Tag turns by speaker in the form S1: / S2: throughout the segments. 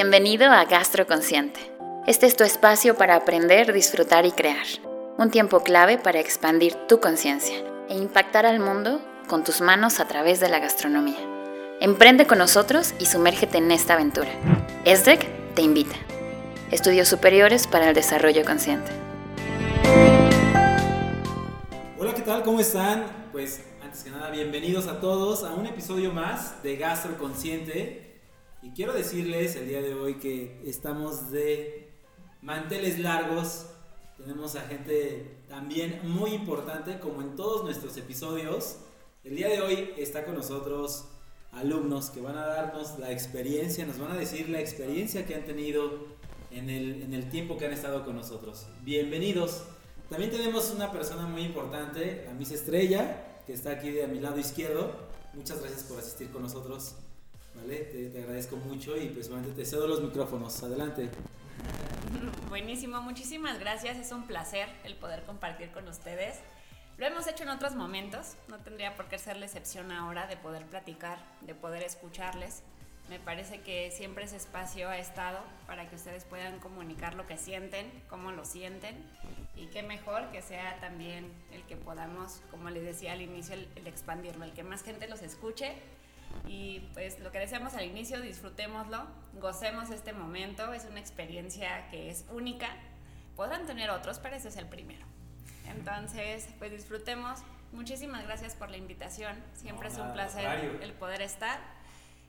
S1: Bienvenido a Gastroconsciente. Este es tu espacio para aprender, disfrutar y crear. Un tiempo clave para expandir tu conciencia e impactar al mundo con tus manos a través de la gastronomía. Emprende con nosotros y sumérgete en esta aventura. ESDEC te invita. Estudios Superiores para el Desarrollo Consciente.
S2: Hola, ¿qué tal? ¿Cómo están? Pues antes que nada, bienvenidos a todos a un episodio más de Gastroconsciente. Y quiero decirles el día de hoy que estamos de manteles largos. Tenemos a gente también muy importante, como en todos nuestros episodios. El día de hoy está con nosotros alumnos que van a darnos la experiencia, nos van a decir la experiencia que han tenido en el, en el tiempo que han estado con nosotros. Bienvenidos. También tenemos una persona muy importante, la Miss Estrella, que está aquí de mi lado izquierdo. Muchas gracias por asistir con nosotros. Te, agradezco mucho y pues te cedo los micrófonos. Adelante.
S3: Buenísimo, muchísimas gracias. Es un placer el poder compartir con ustedes. Lo hemos hecho en otros momentos, no tendría por qué ser la excepción ahora de poder platicar, de poder escucharles. Me parece que siempre ese espacio ha estado para que ustedes puedan comunicar lo que sienten, cómo lo sienten y qué mejor que sea también el que podamos, como les decía al inicio, el, el expandirlo, el que más gente los escuche y pues lo que decíamos al inicio, disfrutémoslo, gocemos este momento, es una experiencia que es única. Podrán tener otros, pero ese es el primero. Entonces, pues disfrutemos. Muchísimas gracias por la invitación. Siempre es un placer el poder estar.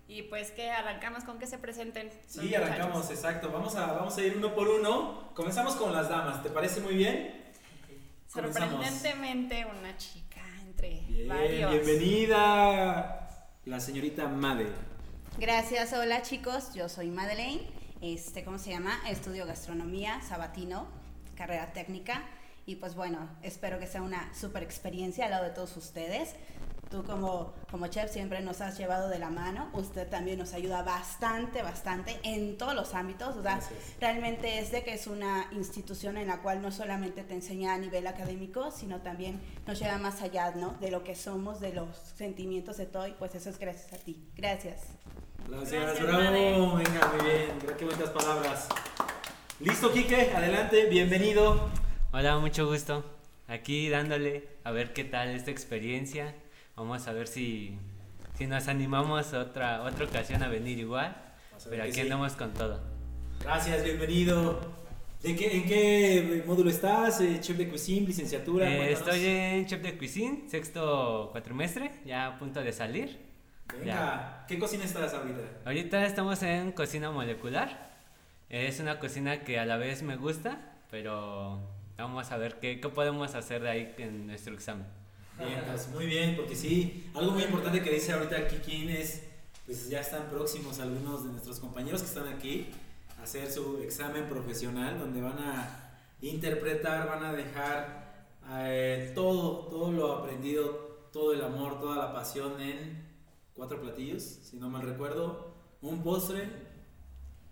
S3: Y pues que arrancamos con que se presenten.
S2: Sí, arrancamos, exacto. Vamos a, vamos a ir uno por uno. Comenzamos con las damas, ¿te parece muy bien?
S3: Sorprendentemente una chica entre
S2: bien,
S3: varios.
S2: Bienvenida la señorita Made.
S4: Gracias, hola chicos, yo soy Madeleine, este, ¿cómo se llama? Estudio gastronomía, sabatino, carrera técnica y pues bueno, espero que sea una super experiencia al lado de todos ustedes. Tú como, como chef siempre nos has llevado de la mano, usted también nos ayuda bastante, bastante en todos los ámbitos, o sea, realmente es de que es una institución en la cual no solamente te enseña a nivel académico, sino también nos lleva más allá, ¿no? De lo que somos, de los sentimientos de todo, y pues eso es gracias a ti. Gracias.
S2: Gracias, bravo, venga, muy bien, qué bonitas palabras. Listo, Quique, adelante, bienvenido.
S5: Hola, mucho gusto. Aquí dándole a ver qué tal esta experiencia Vamos a ver si, si nos animamos otra, otra ocasión a venir igual. Pero aquí andamos con todo.
S2: Gracias, bienvenido. ¿De qué, ¿En qué módulo estás? Eh, ¿Chef de Cuisine, licenciatura?
S5: Eh, estoy en Chef de Cuisine, sexto cuatrimestre, ya a punto de salir.
S2: Venga, ¿qué cocina estás ahorita?
S5: Ahorita estamos en cocina molecular. Es una cocina que a la vez me gusta, pero vamos a ver qué, qué podemos hacer de ahí en nuestro examen.
S2: Bien, pues, muy bien, porque sí, algo muy importante que dice ahorita Kikín es, pues ya están próximos algunos de nuestros compañeros que están aquí a hacer su examen profesional, donde van a interpretar, van a dejar eh, todo, todo lo aprendido, todo el amor, toda la pasión en cuatro platillos, si no mal recuerdo, un postre,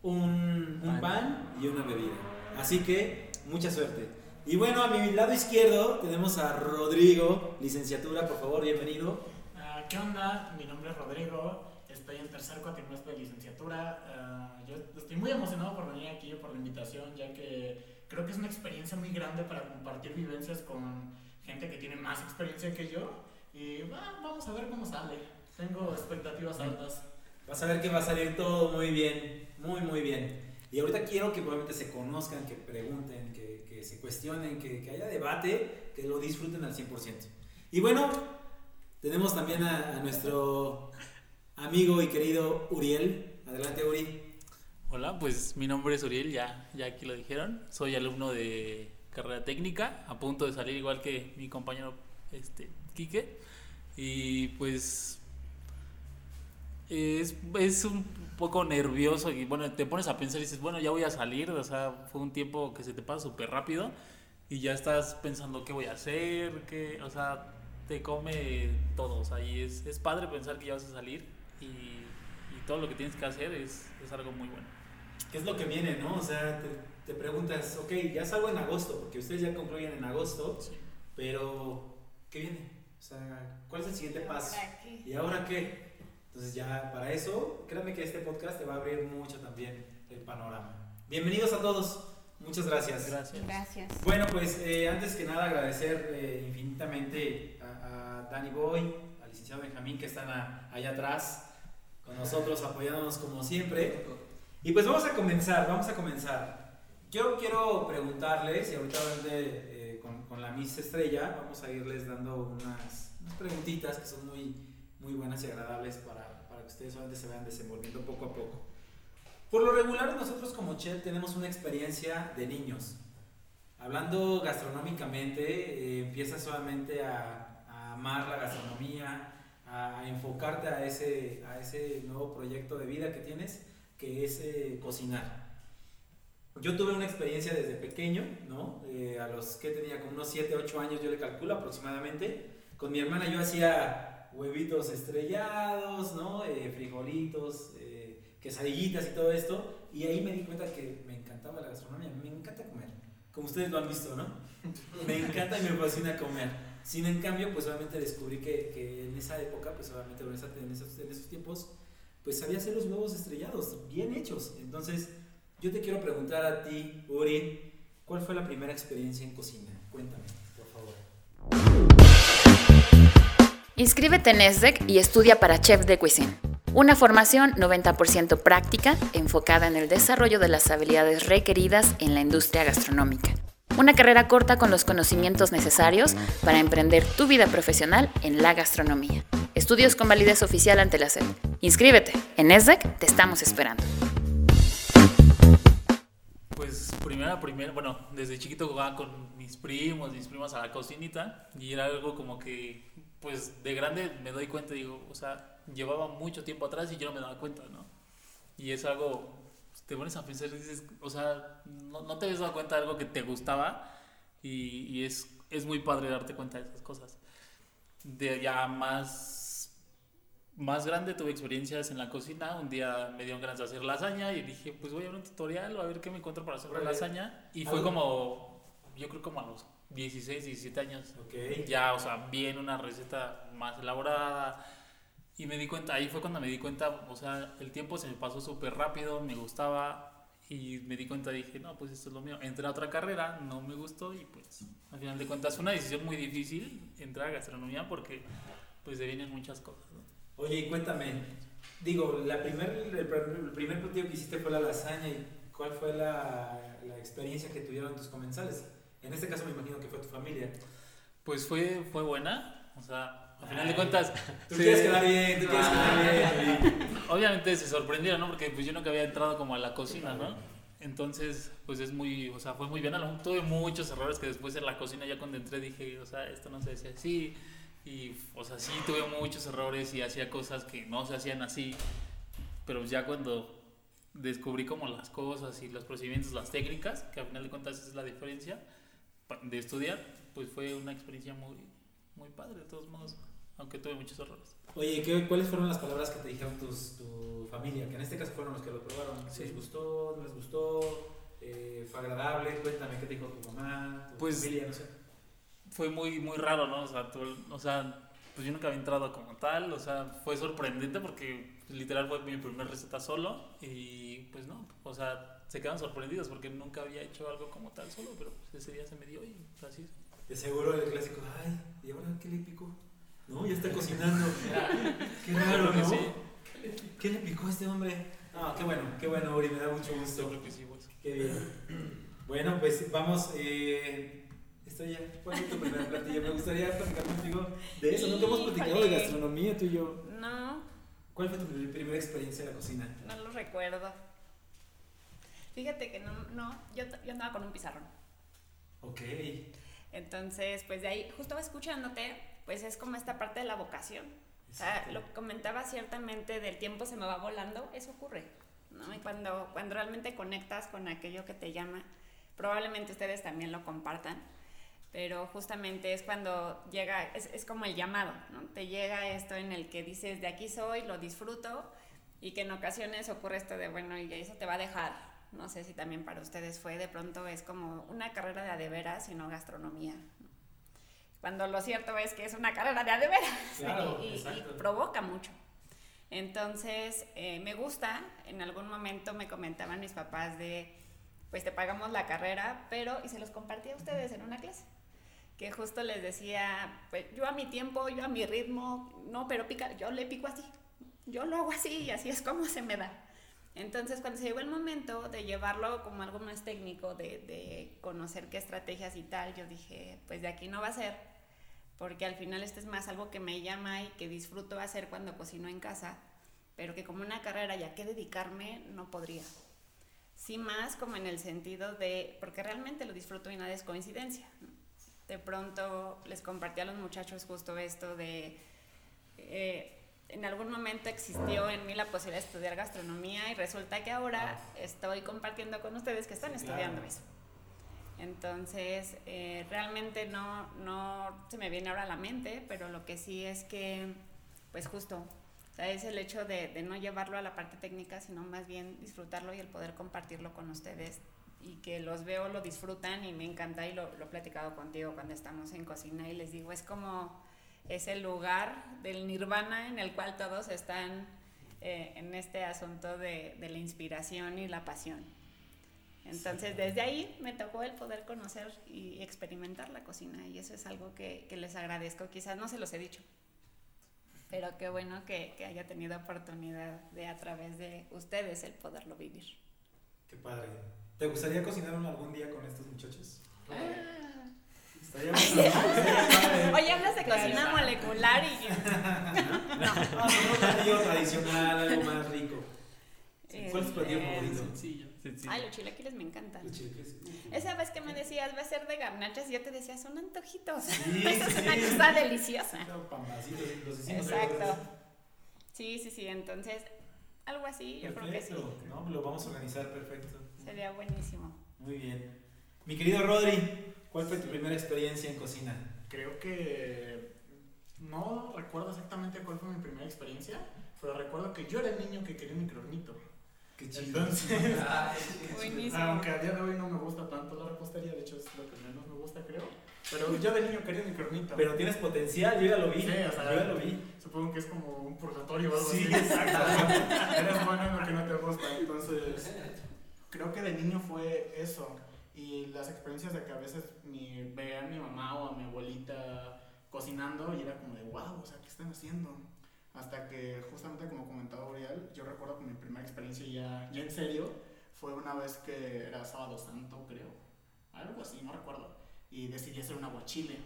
S2: un, un pan y una bebida. Así que, mucha suerte. Y bueno, a mi lado izquierdo tenemos a Rodrigo, licenciatura, por favor, bienvenido.
S6: Uh, ¿Qué onda? Mi nombre es Rodrigo, estoy en tercer cuatrimestre de licenciatura. Uh, yo estoy muy emocionado por venir aquí, por la invitación, ya que creo que es una experiencia muy grande para compartir vivencias con gente que tiene más experiencia que yo. Y vamos a ver cómo sale. Tengo expectativas altas.
S2: Vas a ver que va a salir todo muy bien, muy, muy bien. Y ahorita quiero que probablemente se conozcan, que pregunten, que se cuestionen, que, haya debate, que lo disfruten al 100%. Y bueno, tenemos también a, nuestro amigo y querido Uriel. Adelante, Uri.
S7: Hola, pues mi nombre es Uriel, ya, ya aquí lo dijeron. Soy alumno de carrera técnica, a punto de salir igual que mi compañero este, Quique. Y pues es, es un poco nervioso y bueno, te pones a pensar y dices, bueno, ya voy a salir, o sea, fue un tiempo que se te pasa súper rápido y ya estás pensando qué voy a hacer, qué, o sea, te come todo, o sea, y es, es padre pensar que ya vas a salir y, y todo lo que tienes que hacer es, es, algo muy bueno.
S2: ¿Qué es lo que viene, no? O sea, te, te preguntas, ok, ya salgo en agosto, porque ustedes ya concluyen en agosto, pero ¿qué viene? O sea, ¿cuál es el siguiente paso? ¿Y ahora qué? Entonces ya para eso, créanme que este podcast te va a abrir mucho también el panorama. Bienvenidos a todos. Muchas gracias.
S7: Gracias.
S4: Gracias.
S2: Bueno, pues eh, antes que nada agradecer eh, infinitamente a, a Danny Boy, al licenciado Benjamín que están a- allá atrás con nosotros apoyándonos como siempre. Y pues vamos a comenzar, vamos a comenzar. Yo quiero preguntarles, y ahorita eh, con, con la Miss Estrella vamos a irles dando unas, unas preguntitas que son muy, muy buenas y agradables para, para que ustedes solamente se vayan desenvolviendo poco a poco. Por lo regular nosotros como chef tenemos una experiencia de niños. Hablando gastronómicamente, eh, empiezas solamente a, a amar la gastronomía, a, enfocarte a ese, a ese nuevo proyecto de vida que tienes, que es eh, cocinar. Yo tuve una experiencia desde pequeño, ¿no? Eh, a los que tenía como unos 7, 8 años, yo le calculo aproximadamente. Con mi hermana yo hacía huevitos estrellados, ¿no? Eh, frijolitos, eh, quesadillitas y todo esto. Y ahí me di cuenta que me encantaba la gastronomía, me encanta comer. Como ustedes lo han visto, ¿no? Me encanta y me fascina comer. Sin en cambio, pues obviamente descubrí que, que en esa época, pues obviamente en, en esos, en esos tiempos, pues sabía hacer los huevos estrellados, bien hechos. Entonces, yo te quiero preguntar a ti, Uri, ¿cuál fue la primera experiencia en cocina? Cuéntame,
S1: Inscríbete en ESDEC y estudia para Chef de Cuisine. Una formación 90% práctica enfocada en el desarrollo de las habilidades requeridas en la industria gastronómica. Una carrera corta con los conocimientos necesarios para emprender tu vida profesional en la gastronomía. Estudios con validez oficial ante la SED. Inscríbete. En ESDEC te estamos esperando.
S7: Pues primera, primera, bueno, desde chiquito jugaba con mis primos, mis primas a la cocinita y era algo como que, pues de grande me doy cuenta, digo, o sea, llevaba mucho tiempo atrás y yo no me daba cuenta, ¿no? Y es algo, te pones a pensar y dices, o sea, no, no te habías dado cuenta de algo que te gustaba y, y es, es muy padre darte cuenta de esas cosas. De ya más más grande tuve experiencias en la cocina. Un día me dieron ganas de hacer lasaña y dije, pues voy a ver un tutorial o a ver qué me encuentro para hacer la lasaña. Y fue como, yo creo como a los 16, 17 años.
S2: Ok.
S7: Ya, o sea, bien una receta más elaborada. Y me di cuenta, ahí fue cuando me di cuenta, o sea, el tiempo se me pasó súper rápido, me gustaba. Y me di cuenta, dije, no, pues esto es lo mío. Entré a otra carrera, no me gustó y pues al final de cuentas fue una decisión muy difícil entrar a gastronomía porque pues se vienen muchas cosas. ¿no?
S2: Oye, y cuéntame, digo, la primer, el, pr- el primer platillo que hiciste fue la lasaña y ¿cuál fue la, la experiencia que tuvieron tus comensales? En este caso me imagino que fue tu familia.
S7: Pues fue, fue buena, o sea, a final
S2: Ay,
S7: de cuentas...
S2: Tú
S7: sí,
S2: quieres quedar bien, tú quieres quedar bien. Uri.
S7: Obviamente se sorprendieron, ¿no? Porque pues yo nunca había entrado como a la cocina, ¿no? Entonces, pues es muy, o sea, fue muy bien. Tuve muchos errores que después en la cocina ya cuando entré dije, o sea, esto no se decía así. Y, o sea, sí tuve muchos errores y hacía cosas que no se hacían así. Pero ya cuando descubrí como las cosas y los procedimientos, las técnicas, que al final de cuentas es la diferencia de estudiar, pues fue una experiencia muy, muy padre de todos modos, aunque tuve muchos errores.
S2: Oye, ¿qué- ¿cuáles fueron las palabras que te dijeron tus, tu familia? Que en este caso fueron los que lo probaron.
S7: Sí.
S2: ¿Les gustó? ¿No les gustó? Eh, ¿Fue agradable? Cuéntame, ¿qué te dijo tu mamá? ¿Tu
S7: Pues-
S2: familia? No sé.
S7: fue muy, muy raro, ¿no? O sea, tú- o sea, pues yo nunca había entrado como tal, o sea, fue sorprendente porque pues, literal fue mi primera receta solo y pues no, o sea, se quedan sorprendidos porque nunca había hecho algo como tal solo, pero pues, ese día se me dio y así es.
S2: De seguro el clásico, ay, ¿y ahora qué le picó? No, ya está cocinando. qué raro, ¿no?
S7: sí.
S2: ¿Qué le picó a este hombre? Ah, qué bueno, qué bueno, Uri, me da mucho gusto.
S7: creo que sí, pues.
S2: Qué bien. Bueno, pues vamos. Eh, Estrella, ¿cuál es tu primer platillo? Me gustaría platicar contigo de eso. Nunca hemos platicado de gastronomía, tú y yo.
S3: No,
S2: ¿Cuál fue tu pri- primera experiencia en la cocina?
S3: no lo recuerdo. Fíjate que no, no, yo, yo andaba con un pizarrón.
S2: Ok.
S3: Entonces, pues de ahí, justo escuchándote, pues es como esta parte de la vocación. O sea,
S2: Exacto.
S3: lo que comentaba ciertamente del tiempo se me va volando, eso ocurre, ¿no? Y cuando, cuando realmente conectas con aquello que te llama, probablemente ustedes también lo compartan, pero justamente es cuando llega, es, es como el llamado, ¿no? Te llega esto en el que dices, de aquí soy, lo disfruto, y que en ocasiones ocurre esto de, bueno, y eso te va a dejar. No sé si también para ustedes fue, de pronto es como una carrera de adeveras y no gastronomía. ¿no? Cuando lo cierto es que es una carrera de adeveras
S2: Claro,
S3: y, y- y provoca mucho. Entonces, eh, me gusta, en algún momento me comentaban mis papás de, pues te pagamos la carrera, pero, y se los compartí a ustedes en una clase, que justo les decía, pues yo a mi tiempo, yo a mi ritmo, no, pero pica, yo le pico así, yo lo hago así y así es como se me da. Entonces, cuando se llegó el momento de llevarlo como algo más técnico, de, de, conocer qué estrategias y tal, yo dije, pues de aquí no va a ser, porque al final esto es más algo que me llama y que disfruto hacer cuando cocino en casa, pero que como una carrera ya que dedicarme no podría. Sí más como en el sentido de, porque realmente lo disfruto y nada es coincidencia. De pronto les compartí a los muchachos justo esto de... Eh, en algún momento existió en mí la posibilidad de estudiar gastronomía y resulta que ahora estoy compartiendo con ustedes que están estudiando eso. Entonces, eh, realmente no, no se me viene ahora a la mente, pero lo que sí es que, pues justo, o sea, es el hecho de, de, no llevarlo a la parte técnica, sino más bien disfrutarlo y el poder compartirlo con ustedes y que los veo, lo disfrutan y me encanta y lo, lo he platicado contigo cuando estamos en cocina y les digo, es como es el lugar del nirvana en el cual todos están eh, en este asunto de, de, la inspiración y la pasión. Entonces, desde ahí me tocó el poder conocer y experimentar la cocina y eso es algo que, que les agradezco. Quizás no se los he dicho, pero qué bueno que, que, haya tenido oportunidad de a través de ustedes el poderlo vivir.
S2: Qué padre. ¿Te gustaría cocinar algún día con estos muchachos?
S3: Ah. Oye, hablas de cocina molecular y.
S2: no, no, no, un platillo tradicional, algo más rico. ¿Cuál es tu platillo
S3: Eh,
S2: favorito?
S7: Sencillo.
S3: Ay, los chilaquiles me encantan.
S2: Los chilaquiles.
S3: Esa vez que me decías, va a ser de garnachas, y yo te decía, son antojitos.
S2: Sí,
S3: Esa es
S2: sí,
S3: una
S2: sí.
S3: cosa deliciosa.
S2: Los
S3: Exacto. Sí, sí, sí. Entonces, algo así, yo creo que sí.
S2: Perfecto, ¿no? Lo vamos a organizar perfecto.
S3: Sería buenísimo.
S2: Muy bien. Mi querido Rodri, ¿cuál fue tu primera experiencia en cocina?
S6: Creo que no recuerdo exactamente cuál fue mi primera experiencia, pero recuerdo que yo era el niño que quería un microornito.
S2: Qué
S6: Entonces,
S3: Buenísimo.
S6: aunque a día de hoy no me gusta tanto la repostería, de hecho es lo que menos me gusta, creo. Pero yo de niño quería un microornito.
S2: Pero tienes potencial, yo ya lo vi.
S6: Sí, o sea,
S2: yo ya lo vi.
S6: Supongo que es como un purgatorio o algo
S2: Sí,
S6: así.
S2: exacto.
S6: Eres bueno en lo que no te gusta. Entonces, creo que de niño fue eso. Y las experiencias de que a veces mi, veía a mi mamá o a mi abuelita cocinando y era como de wow, o sea, ¿qué están haciendo? Hasta que, justamente como comentaba Uriel, yo recuerdo que mi primera experiencia ya, ya en serio fue una vez que era sábado santo, creo. Algo así, no recuerdo. Y decidí hacer un aguachile.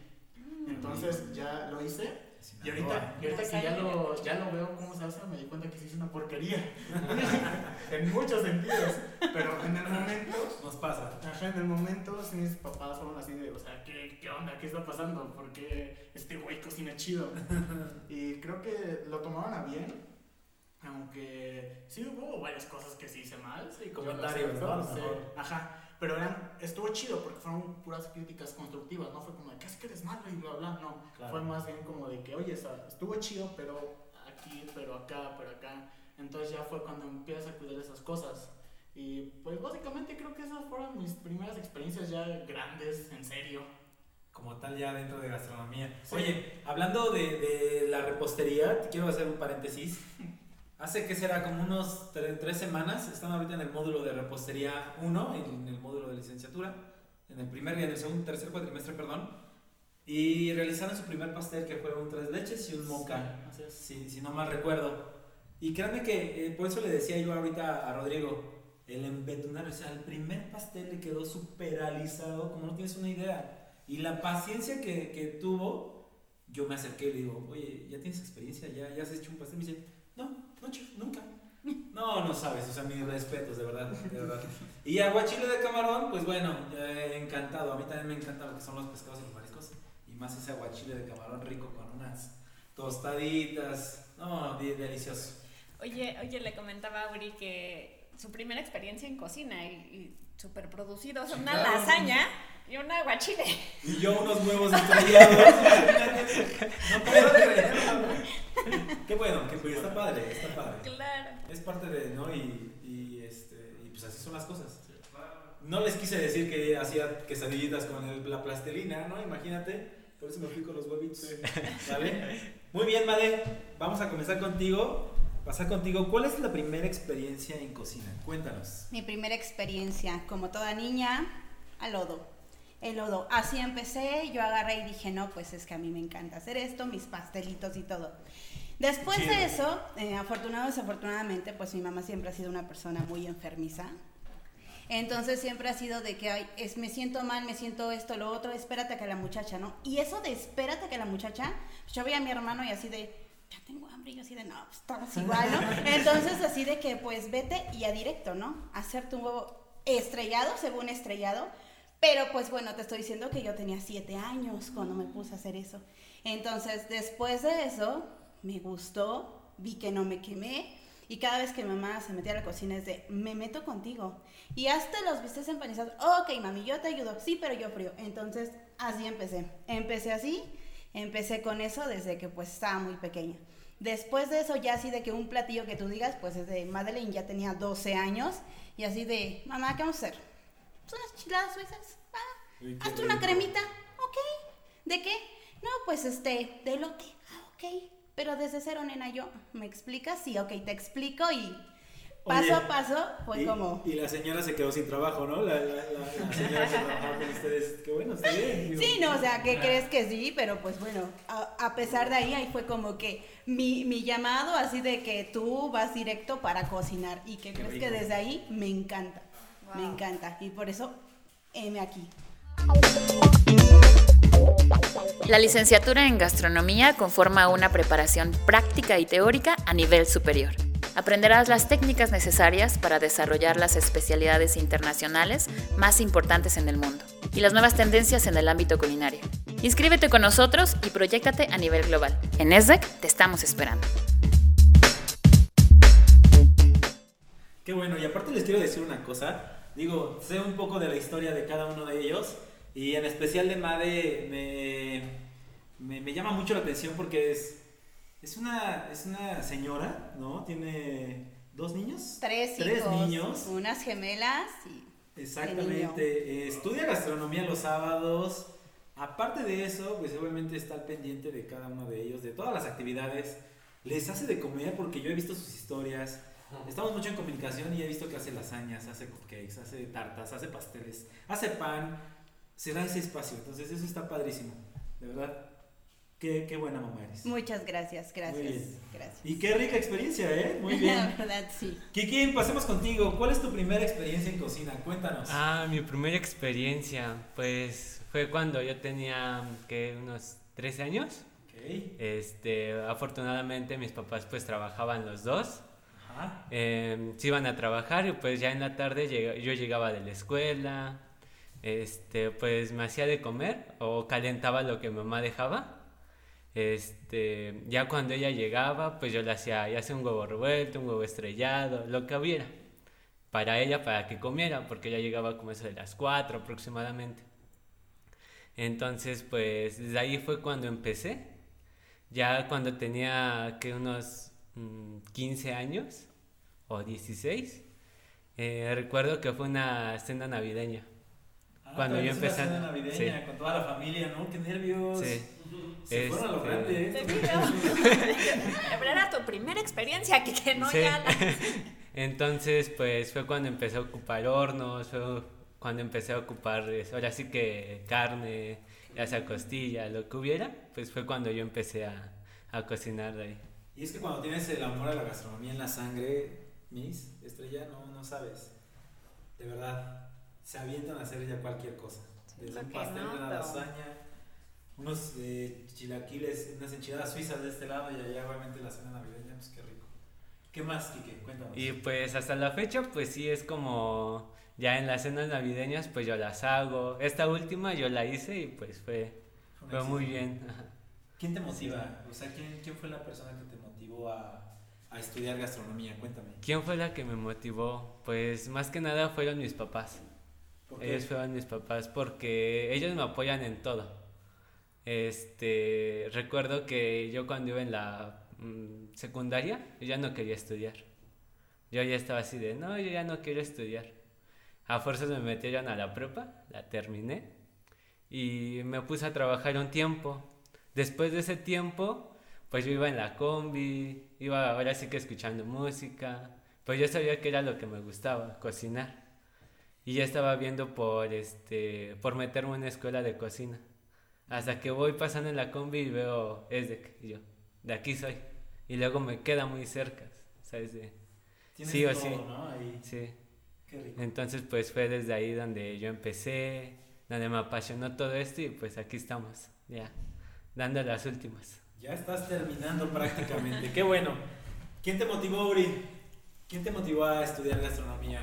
S6: Entonces ya lo hice y ahorita, y ahorita que ya lo, ya lo veo cómo se hace, me di cuenta que sí es una porquería. en muchos sentidos. Pero en el momento,
S2: Nos pasa.
S6: ajá, en el momento, sí, mis papás fueron así de, o sea, ¿qué, qué onda? ¿Qué está pasando? Porque este güey cocina chido. y creo que lo tomaron a bien. Aunque sí hubo varias cosas que sí hice mal.
S2: Sí, comentarios, ¿no?
S6: Ajá. Pero eran, estuvo chido porque fueron puras críticas constructivas, no fue como de que es que eres malo y bla bla, no.
S2: Claro.
S6: Fue más bien como de que, oye, estuvo chido, pero aquí, pero acá, pero acá. Entonces ya fue cuando empiezas a cuidar esas cosas. Y pues básicamente creo que esas fueron mis primeras experiencias ya grandes, en serio.
S2: Como tal ya dentro de gastronomía.
S6: Sí.
S2: Oye, hablando de, de la repostería, te quiero hacer un paréntesis. Hace que será como unos tre- tres semanas, están ahorita en el módulo de repostería 1, en el módulo de licenciatura, en el primer día, en el segundo, tercer cuatrimestre, perdón, y realizaron su primer pastel que fue un tres leches y un moca,
S6: es.
S2: si, si no mal recuerdo. Y créanme que eh, por eso le decía yo ahorita a Rodrigo, el embetunar, o sea, el primer pastel le quedó super alisado, como no tienes una idea. Y la paciencia que, que tuvo, yo me acerqué y le digo, oye, ¿ya tienes experiencia? ¿Ya, ya has hecho un pastel? Me dice, no, no, chef, nunca. No, no sabes, o sea, mis respetos, de verdad, de verdad. Y aguachile de camarón, pues bueno, eh, encantado. A mí también me encanta lo que son los pescados y los mariscos. Y más ese aguachile de camarón rico con unas tostaditas. No, de- delicioso.
S3: Oye, oye, le comentaba a Uri que su primera experiencia en cocina y, y súper producido, o sea, una
S2: Claro.
S3: lasaña y un aguachile.
S2: Y yo unos huevos estrellados. no puedo creerlo. Qué bueno, que pues, está padre, está padre.
S3: Claro.
S2: Es parte de, ¿no? Y, y, este, y pues así son las cosas. No les quise decir que hacía quesadillitas con el- la plastelina, ¿no? Imagínate. Por eso me fui con los huevitos. ¿Vale? Muy bien, Made. Vamos a comenzar contigo. pasar contigo. ¿Cuál es la primera experiencia en cocina? Cuéntanos.
S4: Mi primera experiencia, como toda niña, al lodo. El lodo. Así empecé, yo agarré y dije, no, pues es que a mí me encanta hacer esto, mis pastelitos y todo. Después de eso, eh, afortunado o desafortunadamente, pues mi mamá siempre ha sido una persona muy enfermiza. Entonces siempre ha sido de que es, me siento mal, me siento esto, lo otro, espérate que la muchacha, ¿no? Y eso de espérate que la muchacha, pues yo veía a mi hermano y así de, ya tengo hambre, y yo así de, no, pues todos igual, ¿no? Entonces así de que pues vete y a directo, ¿no? Hacerte un huevo estrellado, según estrellado, pero pues bueno, te estoy diciendo que yo tenía siete años cuando me puse a hacer eso. Entonces después de eso, me gustó, vi que no me quemé. Y cada vez que mamá se metía a la cocina es de, me meto contigo. Y hasta los vistes empanizados, ok, mami, yo te ayudo. Sí, pero yo frío. Entonces, así empecé. Empecé así, empecé con eso desde que pues estaba muy pequeña. Después de eso, ya así de que un platillo que tú digas, pues es de Madeleine, ya tenía 12 años. Y así de, mamá, ¿qué vamos a hacer? Unas chiladas suizas. Ah, hazte una cremita. Ok. ¿De qué? No, pues este, de lote. Ah, ok pero desde cero, nena, yo, ¿me explicas? Sí, ok, te explico y paso a paso fue como...
S2: Y la señora se quedó sin trabajo, ¿no? La, la, la, señora que trabajaba con ustedes, qué bueno, está bien.
S4: sí, no, o sea, ¿qué crees que sí? Pero pues bueno, a, pesar de ahí, ahí fue como que mi, mi, llamado así de que tú vas directo para cocinar y que crees que desde ahí me encanta, me encanta y por eso, heme aquí.
S1: La licenciatura en gastronomía conforma una preparación práctica y teórica a nivel superior. Aprenderás las técnicas necesarias para desarrollar las especialidades internacionales más importantes en el mundo y las nuevas tendencias en el ámbito culinario. Inscríbete con nosotros y proyectate a nivel global. En ESDEC te estamos esperando.
S2: Qué bueno, y aparte les quiero decir una cosa. Digo, sé un poco de la historia de cada uno de ellos y en especial de Made me, me, llama mucho la atención porque es, es, una, es una señora, ¿no? Tiene dos niños.
S4: Tres,
S2: Tres niños.
S4: Unas gemelas y...
S2: Exactamente. estudia gastronomía los sábados. Aparte de eso, pues obviamente está pendiente de cada uno de ellos, de todas las actividades. Les hace de comer porque yo he visto sus historias. Estamos mucho en comunicación y he visto que hace lasañas, hace cupcakes, hace tartas, hace pasteles, hace pan se da ese espacio. Entonces eso está padrísimo. De verdad, qué, qué buena mamá eres.
S4: Muchas gracias, gracias. gracias.
S2: Y qué rica experiencia, ¿eh? Muy bien.
S4: La verdad, sí.
S2: Kiki, pasemos contigo. ¿Cuál es tu primera experiencia en cocina? Cuéntanos.
S5: Ah, mi primera experiencia, pues fue cuando yo tenía, que Unos 13 años. Okay. Este, afortunadamente mis papás pues trabajaban los dos. Eh, se iban a trabajar y pues ya en la tarde yo llegaba de la escuela, este, pues me hacía de comer o calentaba lo que mamá dejaba. Este, ya cuando ella llegaba, pues yo le hacía ya sea un huevo revuelto, un huevo estrellado, lo que hubiera. Para ella, para que comiera, porque ella llegaba como eso de las 4 aproximadamente. Entonces, pues desde ahí fue cuando empecé. Ya cuando tenía que unos 15 mm, años o 16, eh, recuerdo que fue una cena navideña.
S2: Ah, cuando yo empecé. Una navideña con toda la familia, ¿no? Qué nervios. Sí. Se fueron a lo grande. ¿eh?
S3: Pero era tu primera experiencia, que, no ya
S5: Entonces, pues fue cuando empecé a ocupar hornos, fue cuando empecé a ocupar, ahora sí que carne, ya sea costilla, lo que hubiera, pues fue cuando yo empecé a, a cocinar de ahí.
S2: Y es que cuando tienes el amor a la gastronomía en la sangre, Miss, estrella, no, no sabes. De verdad se avientan a hacer ya cualquier cosa. Desde un pastel, una lasaña, unos eh, chilaquiles, unas enchiladas suizas de este lado y allá obviamente la cena navideña, pues qué rico. ¿Qué más, Kike? Cuéntanos.
S5: Y pues hasta la fecha, pues sí es como ya en las cenas navideñas, pues yo las hago. Esta última yo la hice y pues fue, fue, muy bien.
S2: ¿Quién te motiva? O sea, ¿quién, ¿quién fue la persona que te motivó a, a estudiar gastronomía? Cuéntame.
S5: ¿Quién fue la que me motivó? Pues más que nada fueron mis papás. Ellos fueron mis papás porque ellos me apoyan en todo. Este, recuerdo que yo cuando iba en la mm, secundaria, yo ya no quería estudiar. Yo ya estaba así de, no, yo ya no quiero estudiar. A fuerzas me metieron a la prepa, la terminé y me puse a trabajar un tiempo. Después de ese tiempo, pues yo iba en la combi, iba ahora sí que escuchando música, pues yo sabía que era lo que me gustaba, cocinar. Y ya estaba viendo por, este, por meterme en una escuela de cocina. Hasta que voy pasando en la combi y veo ESDEC, y yo, de aquí soy. Y luego me queda muy cerca, ¿sabes? De, sí o
S2: todo,
S5: sí.
S2: ¿no? Ahí.
S5: Sí.
S2: Qué rico.
S5: Entonces pues fue desde ahí donde yo empecé, donde me apasionó todo esto y pues aquí estamos, ya, dando las últimas.
S2: Ya estás terminando prácticamente. Qué bueno. ¿Quién te motivó, Uri? ¿Quién te motivó a estudiar gastronomía?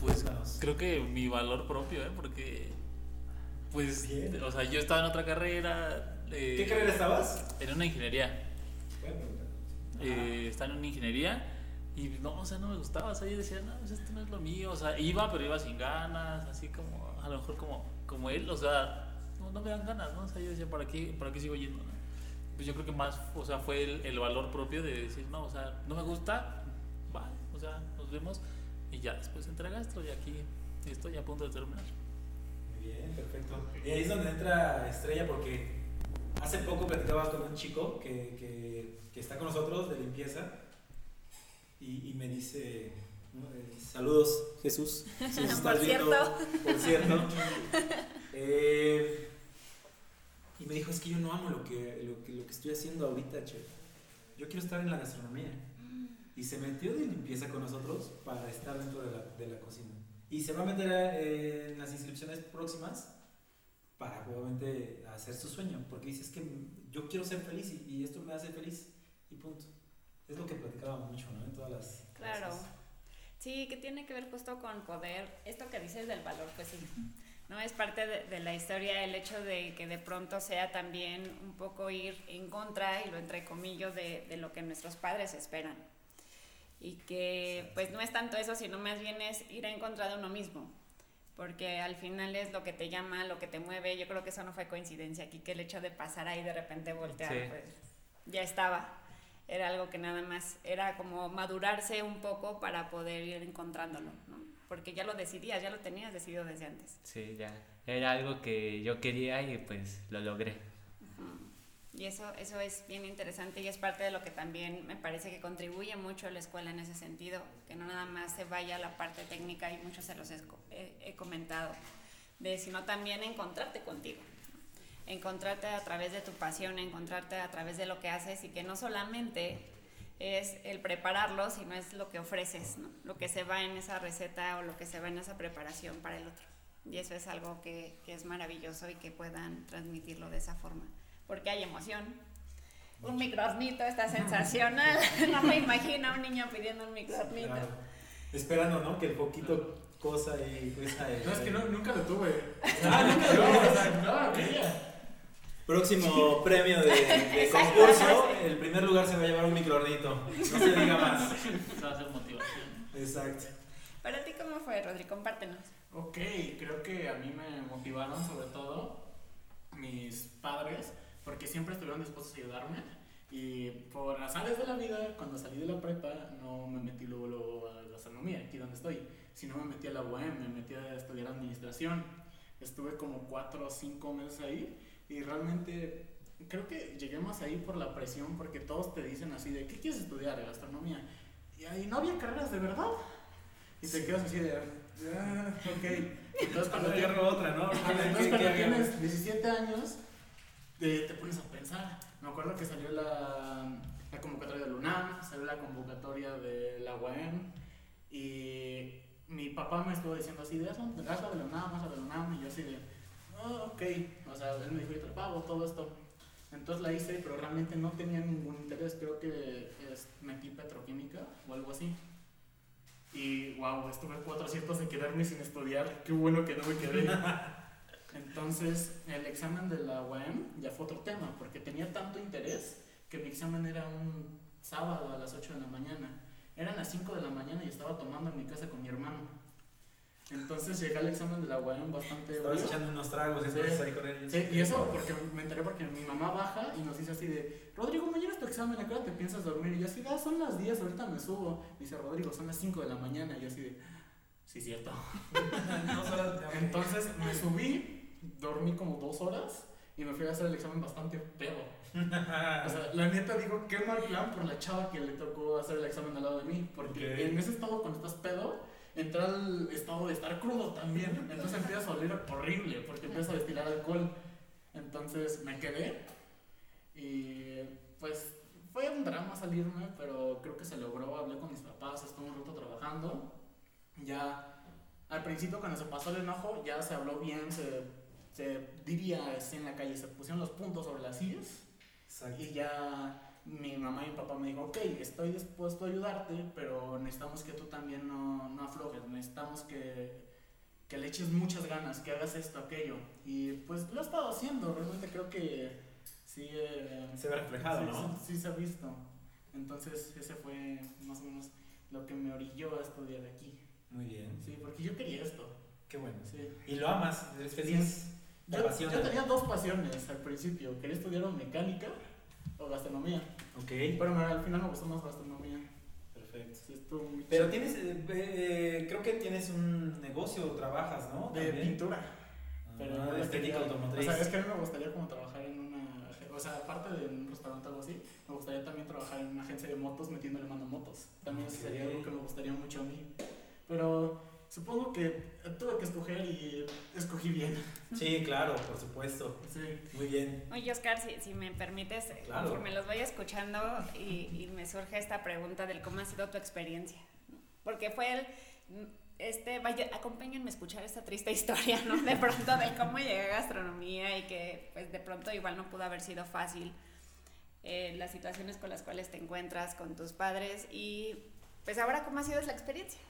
S7: Pues
S2: Cuéntanos.
S7: creo que mi valor propio, ¿eh? Porque, pues,
S2: Bien.
S7: o sea, yo estaba en otra carrera. eh,
S2: ¿Qué carrera estabas?
S7: En una ingeniería. Eh, estaba en una ingeniería y no, o sea, no me gustaba. O sea, yo decía, no, pues esto no es lo mío. O sea, iba, pero iba sin ganas, así como, a lo mejor como, como él. O sea, no, no me dan ganas, ¿no? O sea, yo decía, ¿para qué, para qué sigo yendo? Pues yo creo que más, o sea, fue el, el valor propio de decir, no, o sea, no me gusta, vale, o sea, nos vemos. Y ya después entré a gastro y aquí estoy a punto de terminar.
S2: Muy bien, perfecto. Y ahí es donde entra Estrella porque hace poco platicabas con un chico que, que, que está con nosotros de limpieza y, y me dice. Eh, saludos Jesús, si nos estás
S3: Por
S2: viendo,
S3: cierto.
S2: por cierto. Eh, y me dijo, es que yo no amo lo que, lo que, lo que estoy haciendo ahorita, chef. Yo quiero estar en la gastronomía. Y se metió de limpieza con nosotros para estar dentro de la, de la cocina. Y se va a meter eh, en las inscripciones próximas para obviamente hacer su sueño. Porque dices que yo quiero ser feliz y, y esto me hace feliz. Y punto. Es lo que platicábamos mucho, ¿no? En todas las...
S3: Claro.
S2: clases.
S3: Sí, que tiene que ver justo con poder, esto que dices del valor, pues sí, ¿no? Es parte de, de la historia el hecho de que de pronto sea también un poco ir en contra, y lo entre comillas, de, de lo que nuestros padres esperan. Y que pues no es tanto eso, sino más bien es ir en contra de uno mismo. Porque al final es lo que te llama, lo que te mueve. Yo creo que eso no fue coincidencia aquí, que el hecho de pasar ahí de repente voltear,
S5: Sí.
S3: pues ya estaba. Era algo que nada más era como madurarse un poco para poder ir encontrándolo, ¿no? Porque ya lo decidías, ya lo tenías decidido desde antes.
S5: Sí, ya, era algo que yo quería y pues lo logré.
S3: Y eso, eso es bien interesante y es parte de lo que también me parece que contribuye mucho a la escuela en ese sentido, que no nada más se vaya a la parte técnica y muchos se los he, he- he comentado, de sino también encontrarte contigo, encontrarte a través de tu pasión, encontrarte a través de lo que haces y que no solamente es el prepararlo, sino es lo que ofreces, ¿no? lo que se va en esa receta o lo que se va en esa preparación para el otro. Y eso es algo que, que es maravilloso y que puedan transmitirlo de esa forma porque hay emoción. Un microornito está sensacional. No me imagino a un niño pidiendo un microornito.
S2: Claro. Esperando, ¿no? Que el poquito cosa y cosa de-
S6: No, es que no, nunca lo tuve.
S2: Ah, nunca lo
S6: No,
S2: tuve.
S6: no.
S2: Próximo premio de, de concurso, el primer lugar se va a llevar un microornito. No se diga más.
S7: Eso va a ser motivación.
S2: Exacto.
S3: ¿Para ti cómo fue, Rodri? Compártenos.
S6: Ok, creo que a mí me motivaron sobre todo mis padres, porque siempre estuvieron dispuestos a ayudarme. Y por azares de la vida, cuando salí de la prepa, no me metí luego, luego a gastronomía, aquí donde estoy, sino me metí a la UEM, me metí a estudiar administración. Estuve como cuatro o cinco meses ahí y realmente creo que llegué más ahí por la presión, porque todos te dicen así de, ¿qué quieres estudiar? Gastronomía. Y ahí no había carreras de verdad. Y te quedas así de, ah, ok. Entonces cuando tienes,
S2: otra, ¿no?
S6: entonces,
S2: ¿Qué-
S6: cuando tienes
S2: hagamos?
S6: 17 años, te, te pones a pensar. Me acuerdo que salió la, la convocatoria de la UNAM, salió la convocatoria de la UAM y mi papá me estuvo diciendo así, de haz haz la de la UNAM, haz la de la UNAM, y yo así de, oh, ok, o sea, él me dijo, yo te lo pago, todo esto. Entonces la hice, pero realmente no tenía ningún interés, creo que es- metí petroquímica o algo así. Y wow, estuve cuatro aciertos de quedarme sin estudiar, qué bueno que no me quedé. Entonces, el examen de la UAM ya fue otro tema, porque tenía tanto interés que mi examen era un sábado a las 8 de la mañana. Eran las 5 de la mañana y estaba tomando en mi casa con mi hermano. Entonces llegué al examen de la UAM bastante
S2: Estabas
S6: ebrio.
S2: echando unos tragos entonces ahí con ellos.
S6: Sí, y eso porque me enteré porque mi mamá baja y nos dice así de, Rodrigo, mañana es tu examen, ¿a qué hora te piensas dormir? Y yo así, ah, son las 10, ahorita me subo. dice, Rodrigo, son las 5 de la mañana. Y yo así de, sí, cierto. Entonces me subí, dormí como dos horas y me fui a hacer el examen bastante pedo. o sea, la neta dijo, qué mal plan por la chava que le tocó hacer el examen al lado de mí, porque
S2: Ok.
S6: en ese estado cuando estás pedo, entra al estado de estar crudo también, entonces empiezas a oler horrible, porque empiezas a destilar alcohol. Entonces me quedé y pues fue un drama salirme, pero creo que se logró, hablé con mis papás, estuve un rato trabajando, ya al principio cuando se pasó el enojo ya se habló bien, se, se diría así en la calle, se pusieron los puntos sobre las sillas
S2: Exacto.
S6: y ya mi mamá y mi papá me dijo, ok, estoy dispuesto a ayudarte, pero necesitamos que tú también no, no aflojes, necesitamos que, que le eches muchas ganas, que hagas esto, aquello. Y pues lo he estado haciendo, realmente creo que sí. eh,
S2: Se ve reflejado,
S6: sí,
S2: ¿no?
S6: Sí, sí se ha visto. Entonces ese fue más o menos lo que me orilló a estudiar aquí.
S2: Muy bien.
S6: Sí, porque yo quería esto.
S2: Qué bueno.
S6: Sí.
S2: ¿Y lo amas? ¿Eres feliz? ¿Te
S6: Yo, yo tenía dos pasiones al principio. Quería estudiar mecánica o gastronomía.
S2: Ok,
S6: Pero me- al final me gustó más gastronomía.
S2: perfecto.
S6: Sí, estuvo muy
S2: Pero
S6: chido.
S2: tienes, eh, eh, creo que tienes un negocio, trabajas, ¿no?
S6: de
S2: También.
S6: pintura. Pero
S2: Ah,
S6: no
S2: de
S6: lo
S2: estética automotriz.
S6: O sea, es que a mí me gustaría como trabajar en una... O sea, aparte de un restaurante o algo así, me gustaría también trabajar en una agencia de motos metiéndole mano a motos. También sería algo que me gustaría mucho a mí. Pero supongo que tuve que escoger y escogí bien.
S2: Sí, claro, por supuesto.
S6: Sí.
S2: Muy bien.
S3: Oye, Oscar, si, si me permites,
S2: Claro.
S3: conforme los vaya escuchando y, y me surge esta pregunta del cómo ha sido tu experiencia. Porque fue el. Este, vaya, acompáñenme a escuchar esta triste historia, ¿no? De pronto, de cómo llegué a gastronomía y que, pues, de pronto igual no pudo haber sido fácil. eh, las situaciones con las cuales te encuentras con tus padres y, pues, ahora, ¿cómo ha sido esa experiencia?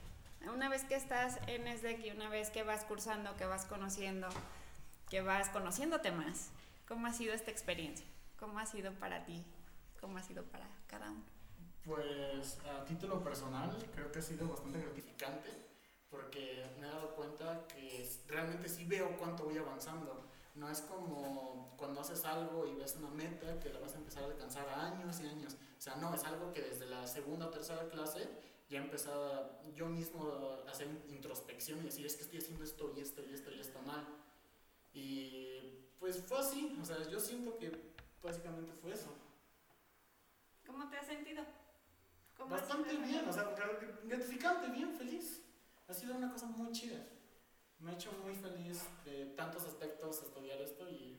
S3: Una vez que estás en SDEC y una vez que vas cursando, que vas conociendo, que vas conociéndote más. ¿Cómo ha sido esta experiencia? ¿Cómo ha sido para ti? ¿Cómo ha sido para cada uno?
S6: Pues a título personal creo que ha sido bastante gratificante porque me he dado cuenta que realmente sí veo cuánto voy avanzando. No es como cuando haces algo y ves una meta que la vas a empezar a alcanzar a años y años. O sea, no, es algo que desde la segunda o tercera clase ya he empezado yo mismo a hacer introspección y decir, es que estoy haciendo esto y esto y esto y esto mal. Y pues fue así, o sea, yo siento que básicamente fue eso.
S3: ¿Cómo te has sentido? ¿Cómo ha
S6: Bastante bien, o sea, gra- gratificante, bien feliz. Ha sido una cosa muy chida. Me ha hecho muy feliz de tantos aspectos estudiar esto y.